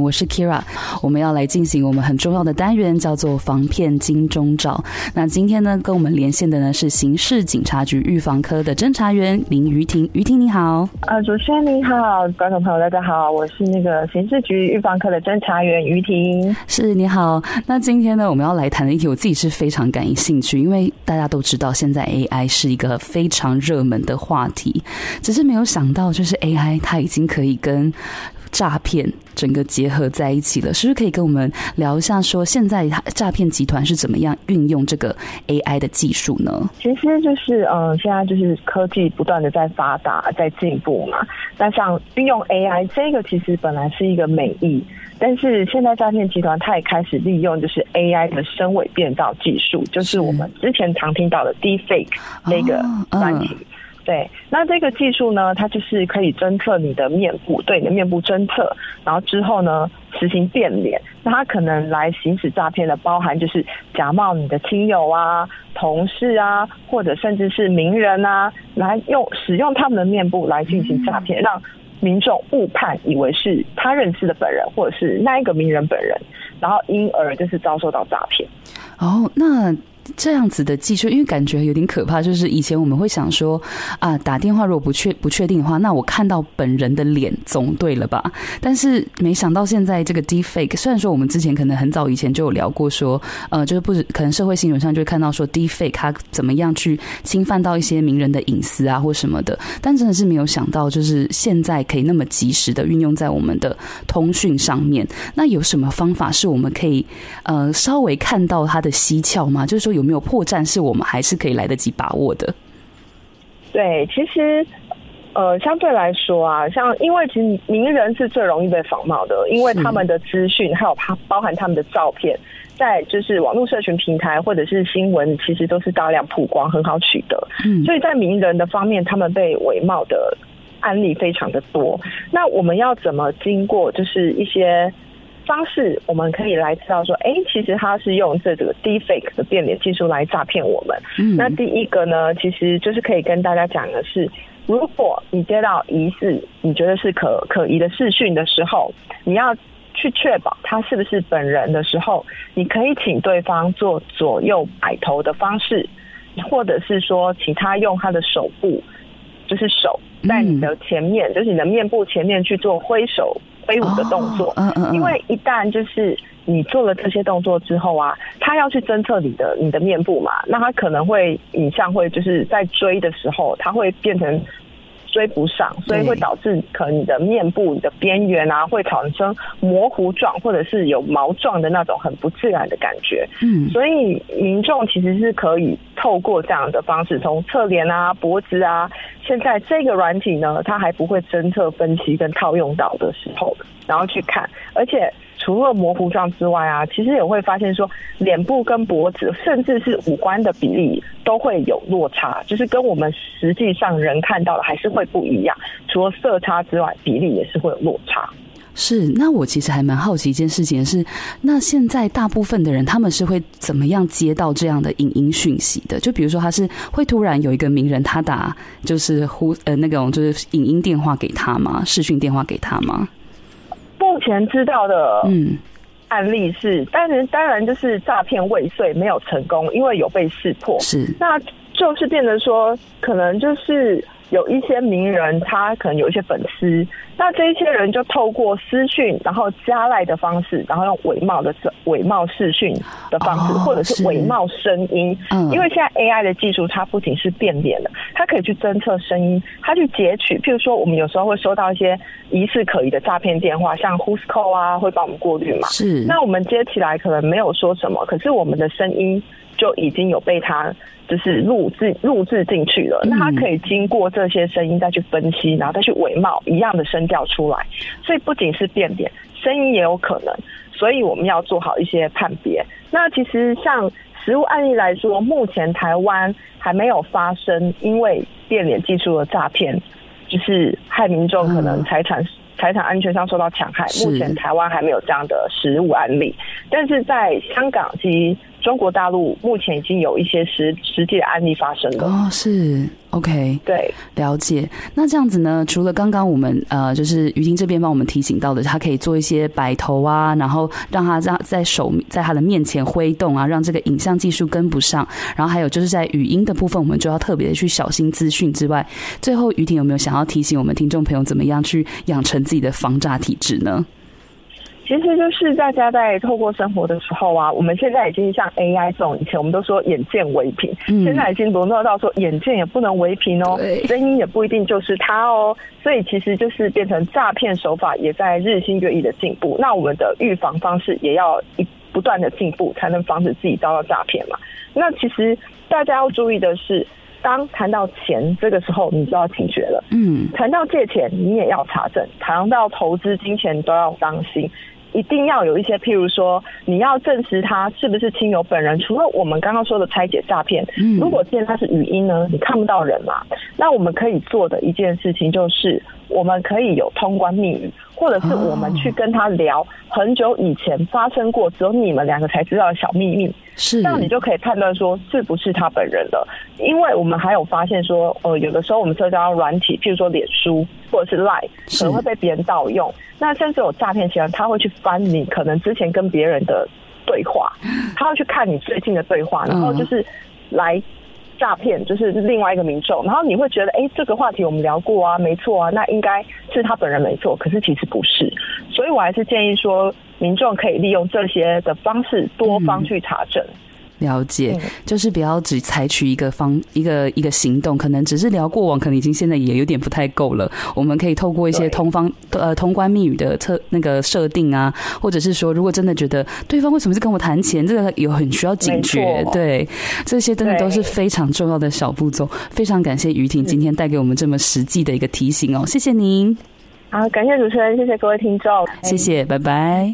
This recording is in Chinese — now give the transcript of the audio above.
我是 Kira，我们要来进行我们很重要的单元，叫做防骗金钟罩。那今天呢，跟我们连线的呢是刑事警察局预防科的侦查员林于婷。于婷你好，呃，主持人你好，观众朋友大家好，我是那个刑事局预防科的侦查员于婷。是你好，那今天呢，我们要来谈的议题，我自己是非常感兴趣，因为大家都知道现在 AI 是一个非常热门的话题，只是没有想到，就是 AI 它已经可以跟诈骗整个结合在一起了，是不是可以跟我们聊一下？说现在诈骗集团是怎么样运用这个 AI 的技术呢？其实就是，嗯，现在就是科技不断的在发达，在进步嘛。那像运用 AI 这个，其实本来是一个美意，但是现在诈骗集团它也开始利用就是 AI 的声伪变造技术，就是我们之前常听到的 Deepfake 那个软体。哦对，那这个技术呢，它就是可以侦测你的面部，对你的面部侦测，然后之后呢，实行变脸。那它可能来行使诈骗的，包含就是假冒你的亲友啊、同事啊，或者甚至是名人啊，来用使用他们的面部来进行诈骗，让民众误判以为是他认识的本人，或者是那一个名人本人，然后因而就是遭受到诈骗。哦，那。这样子的技术，因为感觉有点可怕。就是以前我们会想说，啊，打电话如果不确不确定的话，那我看到本人的脸总对了吧？但是没想到现在这个 Deepfake，虽然说我们之前可能很早以前就有聊过，说，呃，就是不止可能社会新闻上就会看到说 Deepfake 它怎么样去侵犯到一些名人的隐私啊或什么的，但真的是没有想到，就是现在可以那么及时的运用在我们的通讯上面。那有什么方法是我们可以呃稍微看到它的蹊跷吗？就是说。有没有破绽是我们还是可以来得及把握的？对，其实呃，相对来说啊，像因为其实名人是最容易被仿冒的，因为他们的资讯还有他包含他们的照片，在就是网络社群平台或者是新闻，其实都是大量曝光，很好取得。嗯，所以在名人的方面，他们被伪冒的案例非常的多。那我们要怎么经过就是一些？方式我们可以来知道说，哎，其实他是用这个 Deepfake 的变脸技术来诈骗我们。嗯，那第一个呢，其实就是可以跟大家讲的是，如果你接到疑似你觉得是可可疑的视讯的时候，你要去确保他是不是本人的时候，你可以请对方做左右摆头的方式，或者是说请他用他的手部，就是手在你的前面，嗯、就是你的面部前面去做挥手。挥舞的动作，嗯嗯，因为一旦就是你做了这些动作之后啊，他要去侦测你的你的面部嘛，那他可能会影像会就是在追的时候，他会变成。追不上，所以会导致可能你的面部、你的边缘啊，会产生模糊状，或者是有毛状的那种很不自然的感觉。嗯，所以民众其实是可以透过这样的方式，从侧脸啊、脖子啊，现在这个软体呢，它还不会侦测、分析跟套用到的时候，然后去看，而且。除了模糊状之外啊，其实也会发现说，脸部跟脖子，甚至是五官的比例都会有落差，就是跟我们实际上人看到的还是会不一样。除了色差之外，比例也是会有落差。是，那我其实还蛮好奇一件事情是，那现在大部分的人他们是会怎么样接到这样的影音讯息的？就比如说，他是会突然有一个名人他打就是呼呃那种就是影音电话给他吗？视讯电话给他吗？目前知道的嗯案例是，嗯、但是当然就是诈骗未遂没有成功，因为有被识破。是，那就是变得说，可能就是。有一些名人，他可能有一些粉丝，那这一些人就透过私讯，然后加赖的方式，然后用伪冒的伪冒视讯的方式，或者是伪冒声音。嗯，因为现在 AI 的技术，它不仅是变脸的，它可以去侦测声音，它去截取。譬如说，我们有时候会收到一些疑似可疑的诈骗电话，像 Who's Call 啊，会帮我们过滤嘛。是，那我们接起来可能没有说什么，可是我们的声音就已经有被他。就是录制录制进去了，那他可以经过这些声音再去分析，然后再去伪冒一样的声调出来，所以不仅是变脸，声音也有可能，所以我们要做好一些判别。那其实像实物案例来说，目前台湾还没有发生因为变脸技术的诈骗，就是害民众可能财产财产安全上受到戕害，目前台湾还没有这样的实物案例，但是在香港及中国大陆目前已经有一些实实际的案例发生了。哦，是 OK，对，了解。那这样子呢？除了刚刚我们呃，就是于婷这边帮我们提醒到的，他可以做一些摆头啊，然后让他在在手在他的面前挥动啊，让这个影像技术跟不上。然后还有就是在语音的部分，我们就要特别的去小心资讯之外。最后，于婷有没有想要提醒我们听众朋友，怎么样去养成自己的防诈体质呢？其实就是大家在透过生活的时候啊，我们现在已经像 AI 这种，以前我们都说眼见为凭，嗯、现在已经沦落到说眼见也不能为凭哦，声音也不一定就是它哦，所以其实就是变成诈骗手法也在日新月异的进步。那我们的预防方式也要一不断的进步，才能防止自己遭到诈骗嘛。那其实大家要注意的是，当谈到钱这个时候，你就要警觉了。嗯，谈到借钱，你也要查证；谈到投资金钱，都要当心。一定要有一些，譬如说，你要证实他是不是亲友本人。除了我们刚刚说的拆解诈骗，如果现在他是语音呢，你看不到人嘛，那我们可以做的一件事情就是，我们可以有通关密语，或者是我们去跟他聊很久以前发生过只有你们两个才知道的小秘密。是，这样你就可以判断说是不是他本人了。因为我们还有发现说，呃，有的时候我们社交软体，譬如说脸书或者是 Line，可能会被别人盗用。那甚至有诈骗集团，他会去翻你可能之前跟别人的对话，他会去看你最近的对话，然后就是来诈骗，就是另外一个民众。然后你会觉得，哎，这个话题我们聊过啊，没错啊，那应该是他本人没错。可是其实不是，所以我还是建议说，民众可以利用这些的方式，多方去查证。嗯了解，就是不要只采取一个方一个一个行动，可能只是聊过往，可能已经现在也有点不太够了。我们可以透过一些通方呃通关密语的测那个设定啊，或者是说，如果真的觉得对方为什么是跟我谈钱，这个有很需要警觉。对，这些真的都是非常重要的小步骤。非常感谢于婷今天带给我们这么实际的一个提醒哦，谢谢您。好，感谢主持人，谢谢各位听众，谢谢，拜拜。